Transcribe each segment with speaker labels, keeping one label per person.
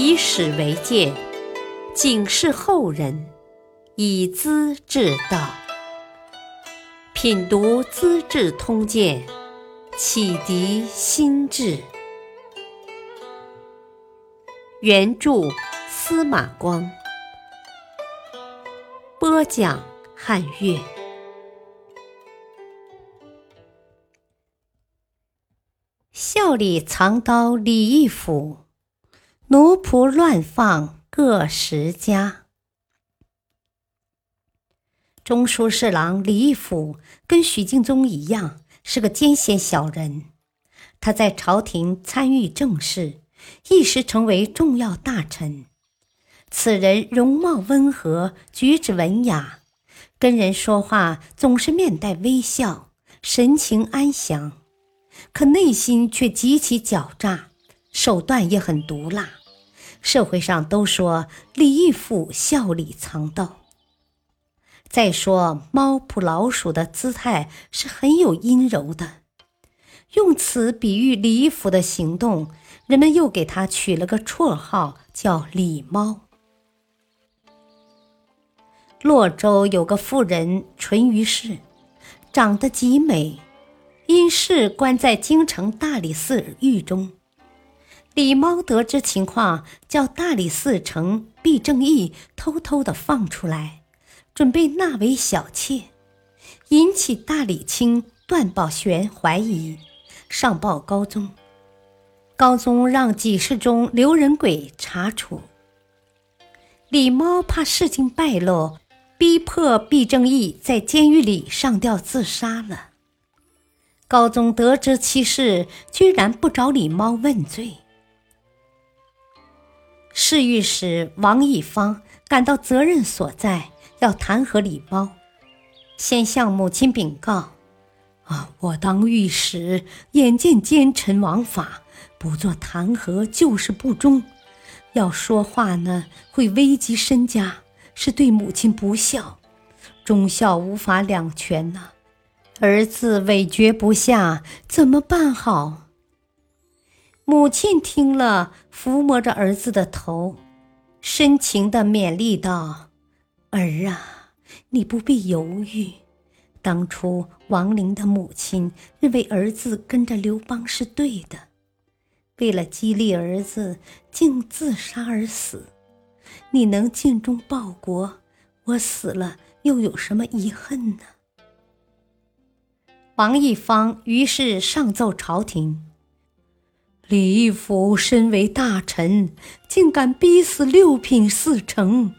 Speaker 1: 以史为鉴，警示后人，以资治道。品读《资治通鉴》，启迪心智。原著司马光，播讲汉乐。笑里藏刀李义府，奴仆乱放各十家。中书侍郎李义府跟许敬宗一样，是个奸险小人。他在朝廷参与政事，一时成为重要大臣。此人容貌温和，举止文雅，跟人说话总是面带微笑，神情安详。可内心却极其狡诈，手段也很毒辣。社会上都说李义府笑里藏刀。再说猫扑老鼠的姿态是很有阴柔的，用此比喻李义府的行动，人们又给他取了个绰号叫李猫。洛州有个妇人淳于氏，长得极美。因事关在京城大理寺狱中，李猫得知情况，叫大理寺丞毕正义偷偷的放出来，准备纳为小妾，引起大理卿段宝玄怀疑，上报高宗。高宗让给事中刘仁轨查处。李猫怕事情败露，逼迫毕正义在监狱里上吊自杀了。高宗得知其事，居然不找李猫问罪。侍御史王义方感到责任所在，要弹劾李猫，先向母亲禀告：“啊，我当御史，眼见奸臣枉法，不做弹劾就是不忠。要说话呢，会危及身家，是对母亲不孝，忠孝无法两全呐。”儿子委决不下，怎么办好？母亲听了，抚摸着儿子的头，深情的勉励道：“儿啊，你不必犹豫。当初王陵的母亲认为儿子跟着刘邦是对的，为了激励儿子，竟自杀而死。你能尽忠报国，我死了又有什么遗恨呢？”王义方于是上奏朝廷：李义府身为大臣，竟敢逼死六品四丞，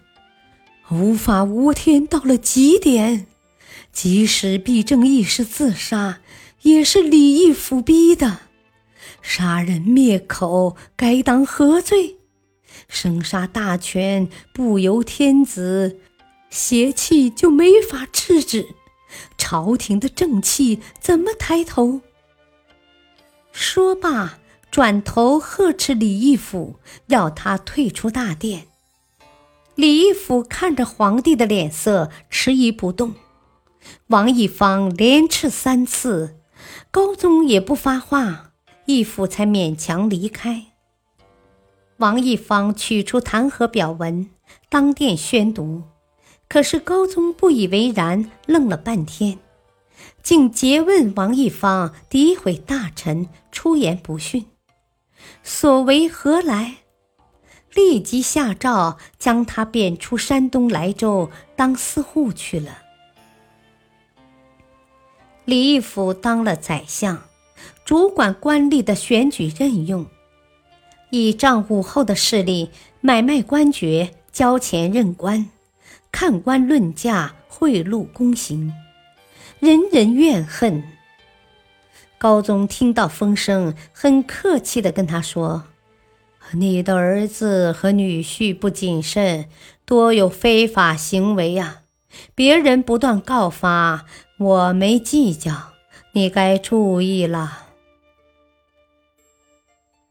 Speaker 1: 无法无天到了极点。即使毕正义是自杀，也是李义府逼的。杀人灭口，该当何罪？生杀大权不由天子，邪气就没法制止。朝廷的正气怎么抬头？说罢，转头呵斥李义府，要他退出大殿。李义府看着皇帝的脸色，迟疑不动。王义方连斥三次，高宗也不发话，义府才勉强离开。王义方取出弹劾表文，当殿宣读。可是高宗不以为然，愣了半天，竟诘问王义方诋毁大臣，出言不逊，所为何来？立即下诏将他贬出山东莱州当司户去了。李义府当了宰相，主管官吏的选举任用，倚仗武后的势力，买卖官爵，交钱任官。看官论价，贿赂公行，人人怨恨。高宗听到风声，很客气的跟他说：“你的儿子和女婿不谨慎，多有非法行为呀！别人不断告发，我没计较，你该注意了。”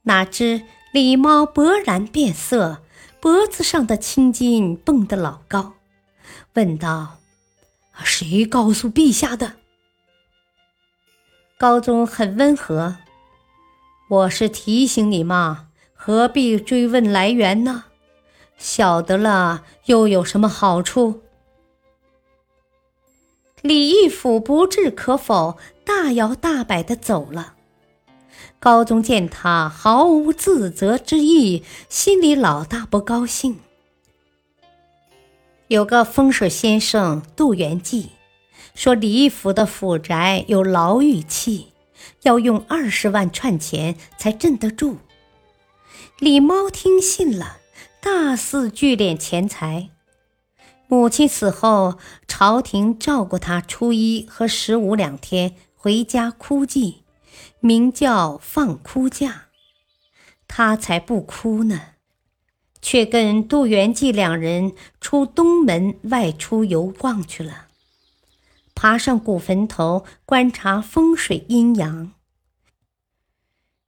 Speaker 1: 哪知李猫勃然变色，脖子上的青筋蹦得老高。问道：“谁告诉陛下的？”高宗很温和：“我是提醒你嘛，何必追问来源呢？晓得了又有什么好处？李义府不置可否，大摇大摆的走了。高宗见他毫无自责之意，心里老大不高兴。有个风水先生杜元济说，李府的府宅有牢狱气，要用二十万串钱才镇得住。李猫听信了，大肆聚敛钱财。母亲死后，朝廷照顾他初一和十五两天，回家哭祭。名叫放哭假，他才不哭呢，却跟杜元济两人出东门外出游逛去了，爬上古坟头观察风水阴阳。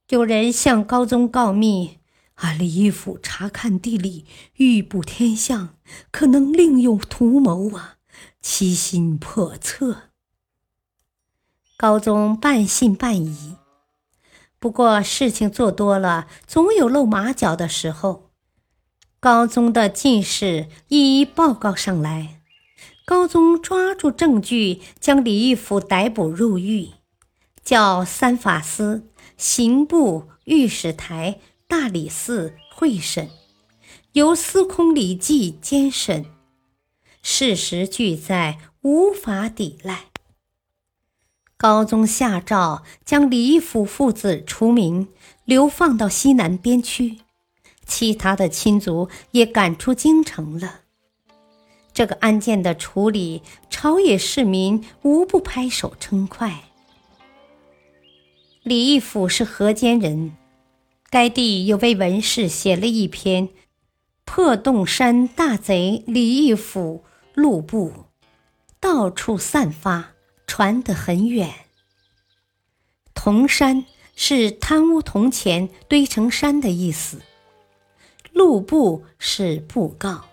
Speaker 1: 有人向高宗告密，啊，李义府查看地理，预卜天象，可能另有图谋啊，其心叵测。高宗半信半疑。不过事情做多了，总有露马脚的时候。高宗的进士一一报告上来，高宗抓住证据，将李义府逮捕入狱，叫三法司、刑部、御史台、大理寺会审，由司空李绩监审，事实俱在，无法抵赖。高宗下诏将李义府父子除名，流放到西南边区，其他的亲族也赶出京城了。这个案件的处理，朝野市民无不拍手称快。李义府是河间人，该地有位文士写了一篇《破洞山大贼李义府路布》，到处散发。传得很远。铜山是贪污铜钱堆成山的意思。路布是布告。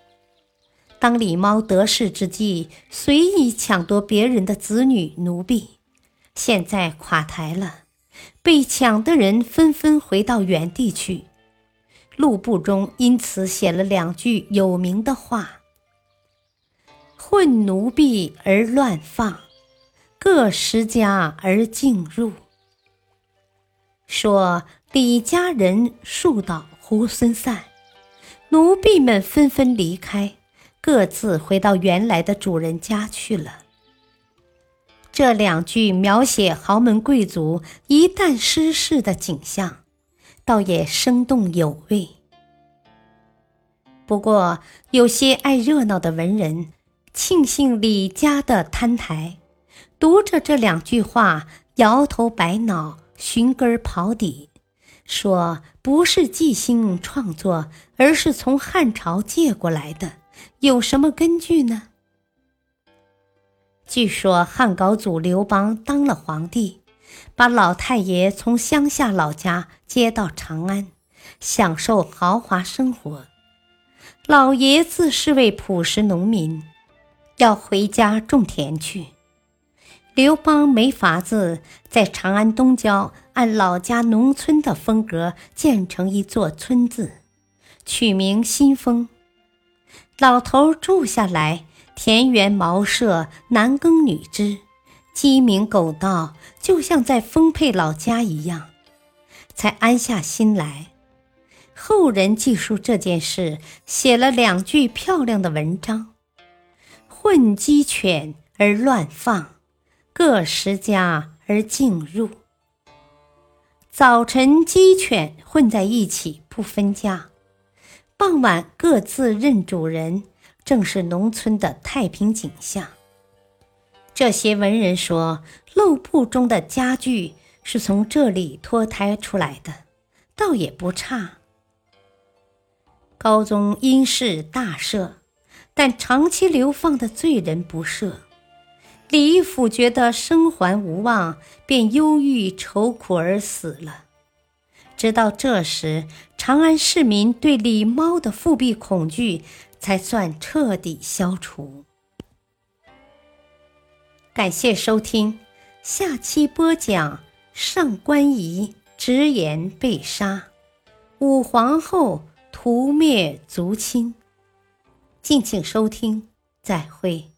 Speaker 1: 当李猫得势之际，随意抢夺别人的子女奴婢，现在垮台了，被抢的人纷纷回到原地去。路布中因此写了两句有名的话：“混奴婢而乱放。”各十家而进入，说李家人树倒猢狲散，奴婢们纷纷离开，各自回到原来的主人家去了。这两句描写豪门贵族一旦失势的景象，倒也生动有味。不过，有些爱热闹的文人庆幸李家的摊台。读着这两句话，摇头摆脑，寻根刨底，说不是纪星创作，而是从汉朝借过来的，有什么根据呢？据说汉高祖刘邦当了皇帝，把老太爷从乡下老家接到长安，享受豪华生活。老爷子是位朴实农民，要回家种田去。刘邦没法子，在长安东郊按老家农村的风格建成一座村子，取名新丰。老头住下来，田园茅舍，男耕女织，鸡鸣狗盗，就像在丰沛老家一样，才安下心来。后人记述这件事，写了两句漂亮的文章：混鸡犬而乱放。各十家而进入。早晨鸡犬混在一起，不分家；傍晚各自认主人，正是农村的太平景象。这些文人说，漏布中的家具是从这里脱胎出来的，倒也不差。高宗因事大赦，但长期流放的罪人不赦。李义府觉得生还无望，便忧郁愁苦而死了。直到这时，长安市民对李猫的复辟恐惧才算彻底消除。感谢收听，下期播讲上官仪直言被杀，武皇后屠灭族亲。敬请收听，再会。